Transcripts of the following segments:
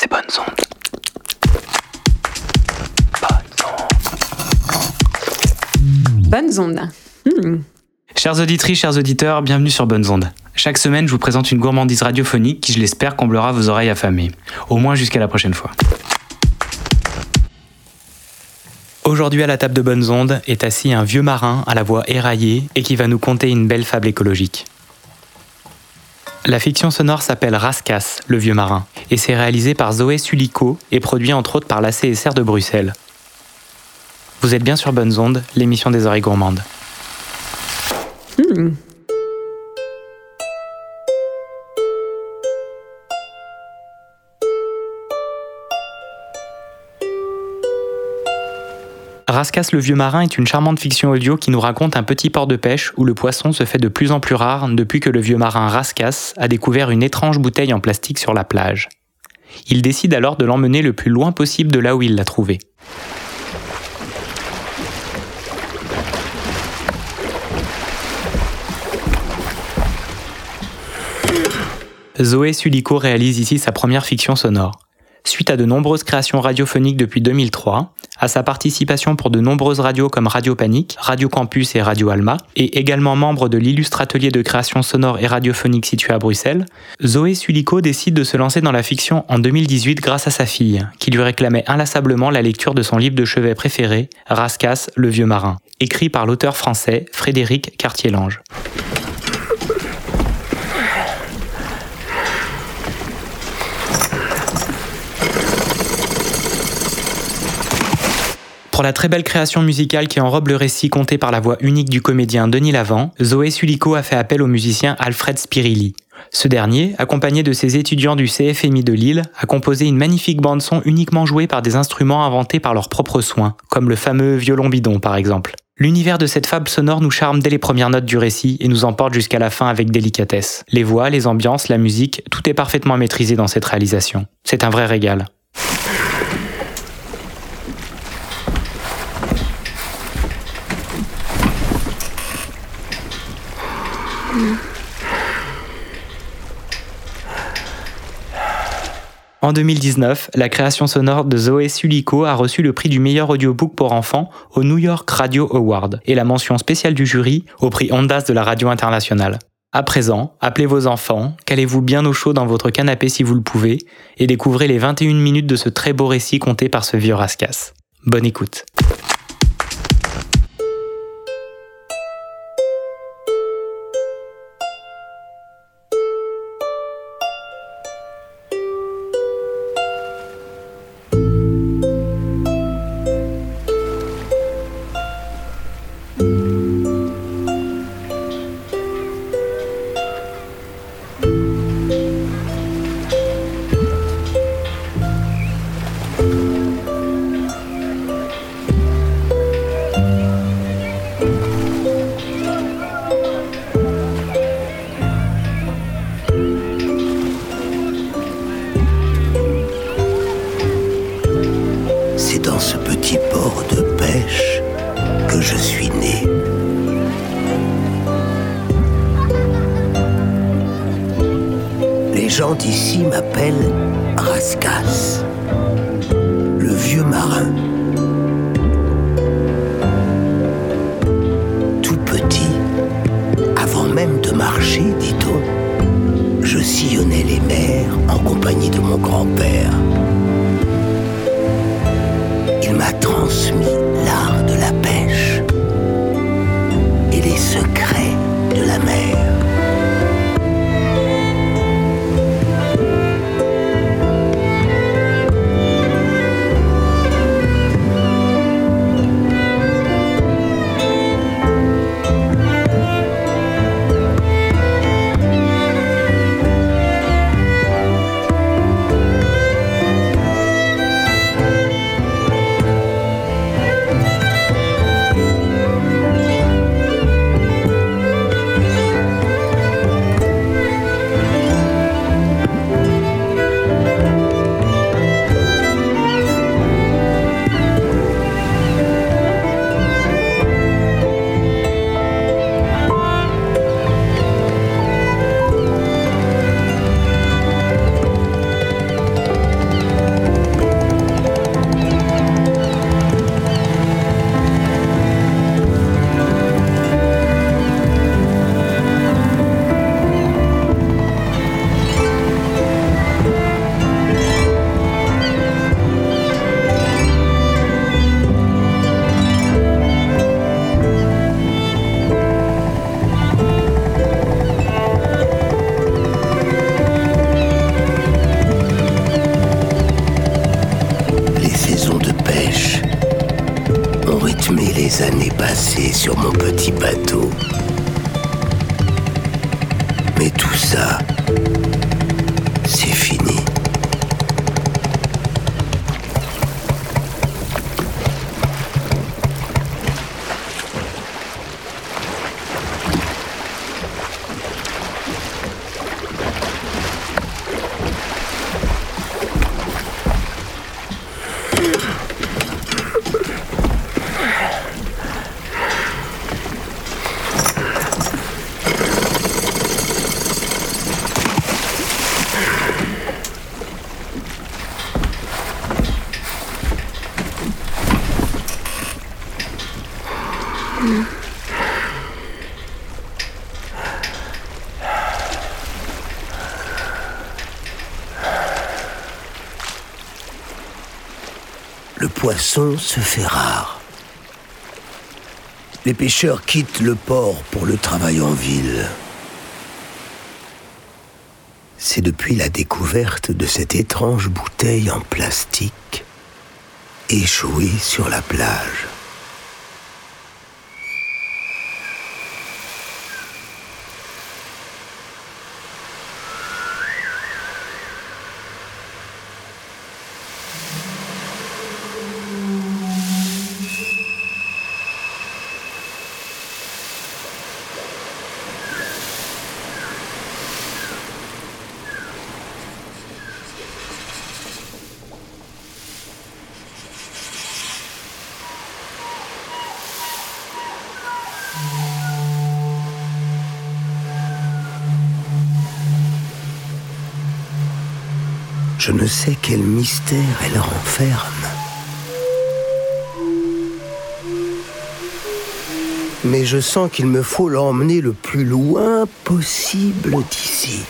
c'est bonnes ondes. Bonnes ondes. Hmm. Chers auditrices, chers auditeurs, bienvenue sur Bonnes Ondes. Chaque semaine, je vous présente une gourmandise radiophonique qui, je l'espère, comblera vos oreilles affamées. Au moins jusqu'à la prochaine fois. Aujourd'hui à la table de Bonnes Ondes est assis un vieux marin à la voix éraillée et qui va nous conter une belle fable écologique. La fiction sonore s'appelle Rascas, le vieux marin, et c'est réalisé par Zoé Sulico et produit entre autres par la CSR de Bruxelles. Vous êtes bien sur Bonnes Ondes, l'émission des oreilles gourmandes. Hmm. Rascas le vieux marin est une charmante fiction audio qui nous raconte un petit port de pêche où le poisson se fait de plus en plus rare depuis que le vieux marin Rascas a découvert une étrange bouteille en plastique sur la plage. Il décide alors de l'emmener le plus loin possible de là où il l'a trouvée. Zoé Sulico réalise ici sa première fiction sonore. Suite à de nombreuses créations radiophoniques depuis 2003, à sa participation pour de nombreuses radios comme Radio Panique, Radio Campus et Radio Alma, et également membre de l'Illustratelier de création sonore et radiophonique situé à Bruxelles, Zoé Sulico décide de se lancer dans la fiction en 2018 grâce à sa fille, qui lui réclamait inlassablement la lecture de son livre de chevet préféré, Rascas, le vieux marin, écrit par l'auteur français Frédéric Cartier-Lange. Pour la très belle création musicale qui enrobe le récit compté par la voix unique du comédien Denis Lavant, Zoé Sulico a fait appel au musicien Alfred Spirilli. Ce dernier, accompagné de ses étudiants du CFMI de Lille, a composé une magnifique bande-son uniquement jouée par des instruments inventés par leurs propres soins, comme le fameux violon bidon par exemple. L'univers de cette fable sonore nous charme dès les premières notes du récit et nous emporte jusqu'à la fin avec délicatesse. Les voix, les ambiances, la musique, tout est parfaitement maîtrisé dans cette réalisation. C'est un vrai régal. En 2019, la création sonore de Zoé Sulico a reçu le prix du meilleur audiobook pour enfants au New York Radio Award et la mention spéciale du jury au prix Ondas de la radio internationale. À présent, appelez vos enfants, calez-vous bien au chaud dans votre canapé si vous le pouvez, et découvrez les 21 minutes de ce très beau récit conté par ce vieux rascasse. Bonne écoute. Années passées sur mon petit bateau. Mais tout ça, poisson se fait rare. Les pêcheurs quittent le port pour le travail en ville. C'est depuis la découverte de cette étrange bouteille en plastique échouée sur la plage. Je ne sais quel mystère elle renferme. Mais je sens qu'il me faut l'emmener le plus loin possible d'ici.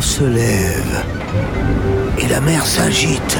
Se lève. Et la mer s'agite.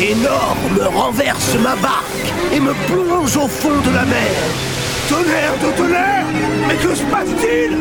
Énorme renverse ma barque et me plonge au fond de la mer. Tonnerre de tonnerre Mais que se passe-t-il?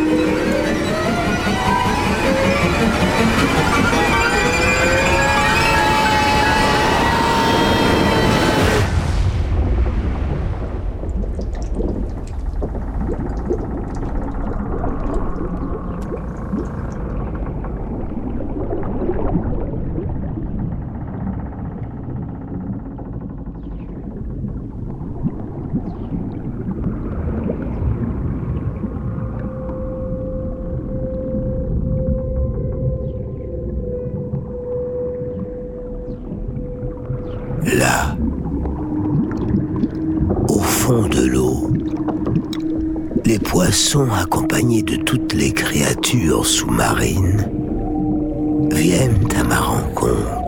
Là, au fond de l'eau, les poissons accompagnés de toutes les créatures sous-marines viennent à ma rencontre.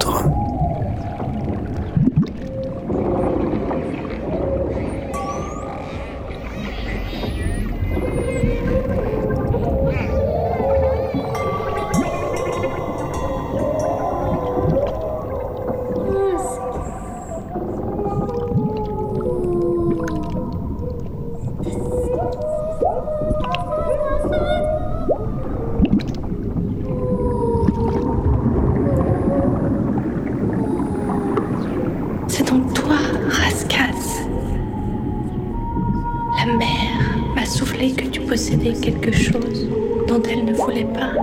Possédais quelque chose dont elle ne voulait pas.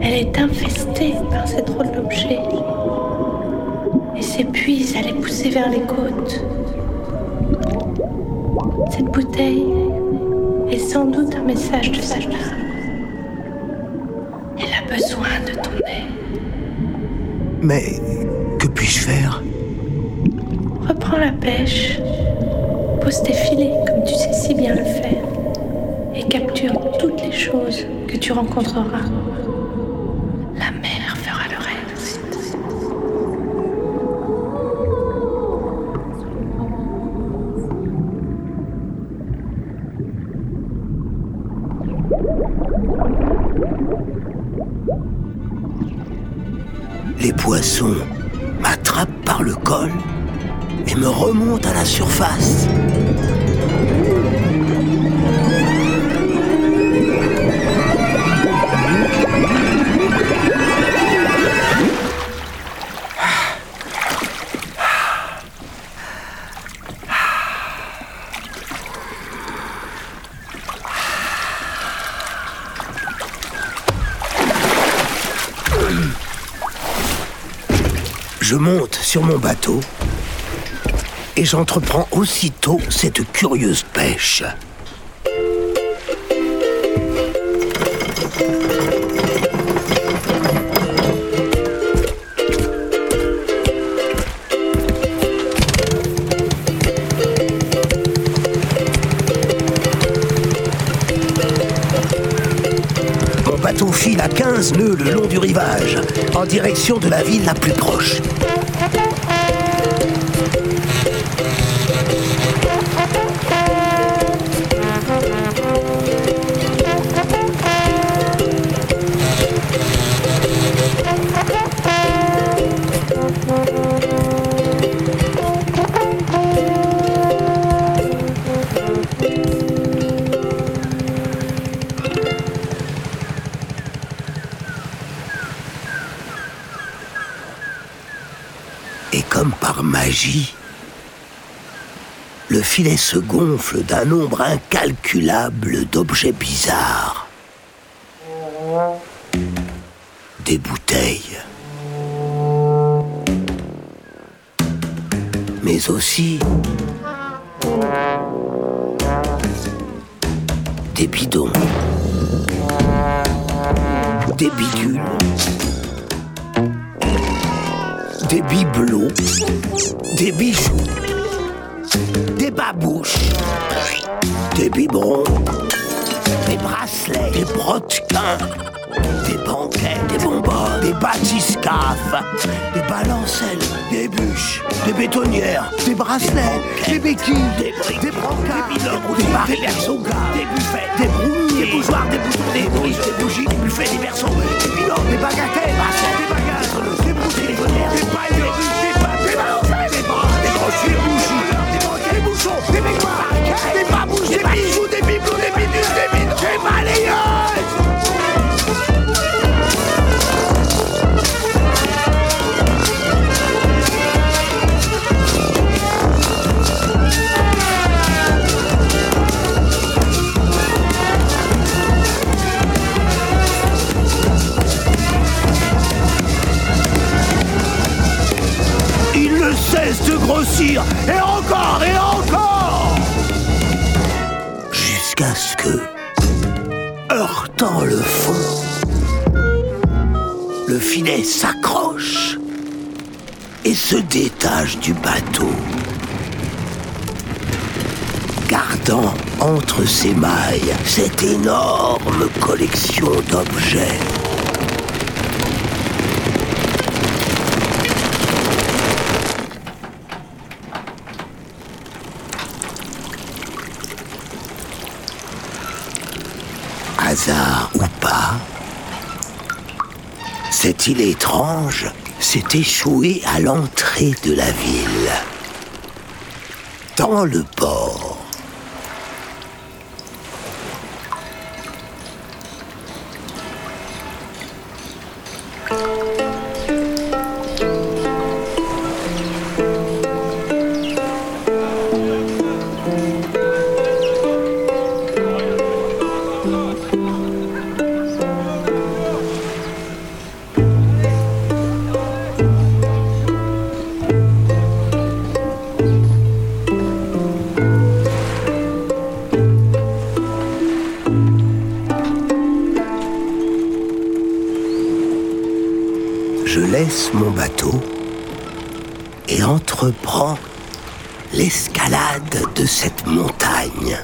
Elle est infestée par ces drôles d'objets et s'épuise à les pousser vers les côtes. Cette bouteille est sans doute un message de sa. Elle a besoin de ton aide. Mais que puis-je faire? Reprends la pêche, tes filets comme tu sais si bien le faire, et capture toutes les choses que tu rencontreras. La mer fera le reste. Les poissons me remontent à la surface. Je monte sur mon bateau et j'entreprends aussitôt cette curieuse pêche. Mon bateau file à 15 nœuds le long du rivage, en direction de la ville la plus proche. Magie, le filet se gonfle d'un nombre incalculable d'objets bizarres. Des bouteilles. Mais aussi des bidons. Des bidules. Des bibelots. Des bijoux. Des babouches. Des biberons. Des bracelets. Des brodequins. Des bonbons. Des bathyscaphes. Des balancelles. Des bûches. Des bétonnières. Des bracelets. Des béquilles. Des briques. Des brancards. Des bilots. Des barils. Des berceaux. Des buffets. Des brownies. Des bougeoirs. Des boutons. Des briques. Des bougies. Des buffets. Des berceaux. Des bilots. Des bagatelles. Des bracelets. Des bagages. Des bouteilles. Des bonnières. Des paillots. Des pâtes. Des balancelles. Des bras. Des brochures. Des bougies. Des bouchons. Des baignoires. Des babouches. Des bijoux. Des bibelots. Des bidules. Des bidons. Des balayeuses. Et encore, et encore Jusqu'à ce que, heurtant le fond, le filet s'accroche et se détache du bateau. gardant entre ses mailles cette énorme collection d'objets. Hasard ou pas, cette île étrange s'est échouée à l'entrée de la ville. Dans le port. Je laisse mon bateau et entreprends l'escalade de cette montagne.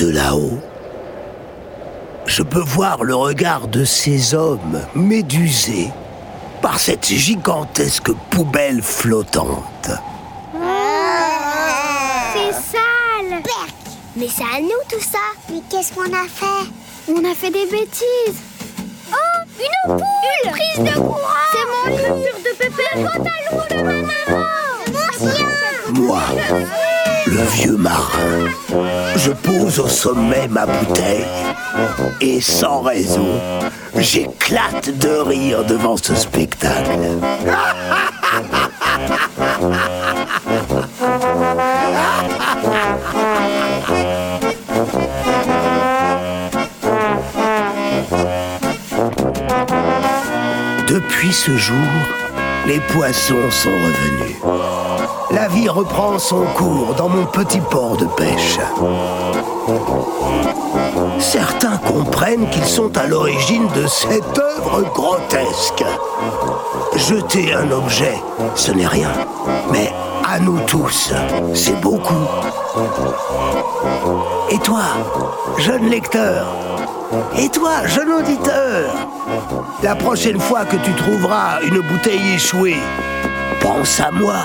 De là-haut, je peux voir le regard de ces hommes médusés par cette gigantesque poubelle flottante. C'est sale. Mais c'est à nous tout ça. Mais qu'est-ce qu'on a fait? On a fait des bêtises. Oh Une poule. Une prise de courant C'est mon livre de pépé Le pantalon de ma vieux marin, je pose au sommet ma bouteille et sans raison, j'éclate de rire devant ce spectacle. Depuis ce jour, les poissons sont revenus. La vie reprend son cours dans mon petit port de pêche. Certains comprennent qu'ils sont à l'origine de cette œuvre grotesque. Jeter un objet, ce n'est rien. Mais à nous tous, c'est beaucoup. Et toi, jeune lecteur Et toi, jeune auditeur La prochaine fois que tu trouveras une bouteille échouée, pense à moi.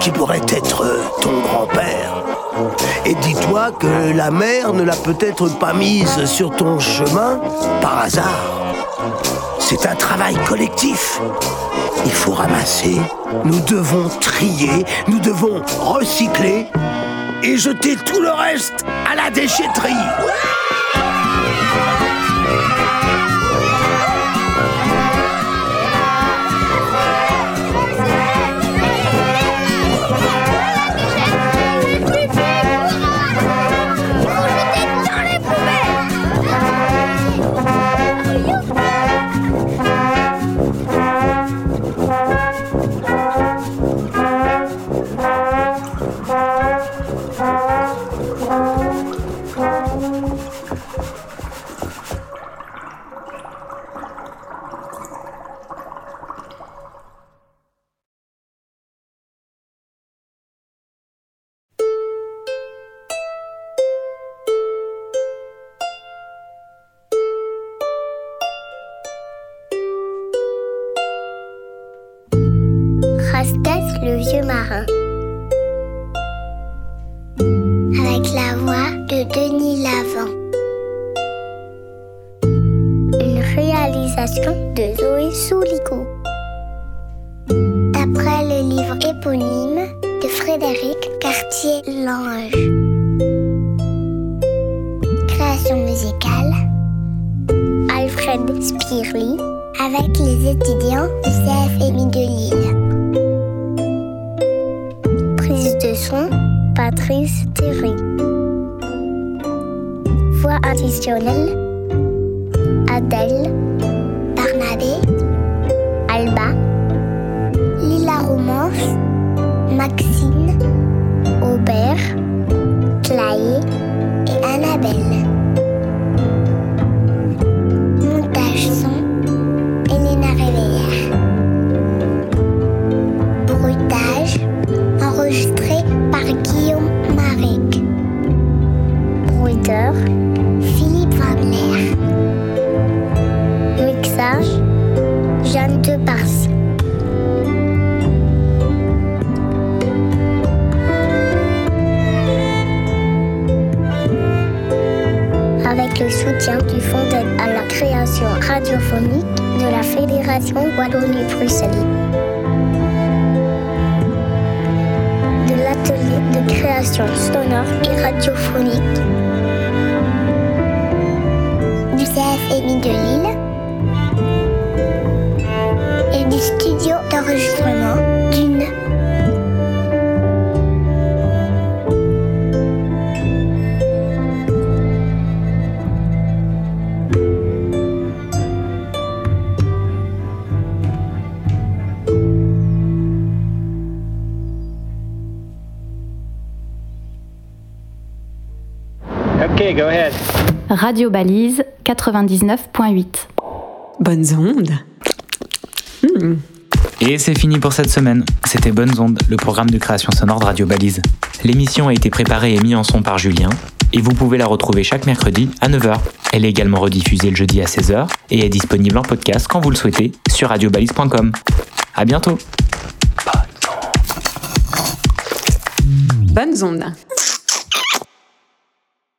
Qui pourrait être ton grand-père. Et dis-toi que la mer ne l'a peut-être pas mise sur ton chemin par hasard. C'est un travail collectif. Il faut ramasser, nous devons trier, nous devons recycler et jeter tout le reste à la déchetterie. Frédéric Cartier-Lange. Création musicale. Alfred Spirly avec les étudiants du CFMI de Lille. Prise de son, Patrice Thierry. Voix additionnelle, Adèle, Barnabé, Alba, Lila Romance, Maxine, Aubert, Clay et Annabelle. Ok, go ahead. Radio Balise 99.8. Bonnes ondes. Hmm. Et c'est fini pour cette semaine. C'était Bonnes Ondes, le programme de création sonore de Radio Balise. L'émission a été préparée et mise en son par Julien, et vous pouvez la retrouver chaque mercredi à 9h. Elle est également rediffusée le jeudi à 16h et est disponible en podcast quand vous le souhaitez sur radiobalise.com. À bientôt. Bonnes ondes.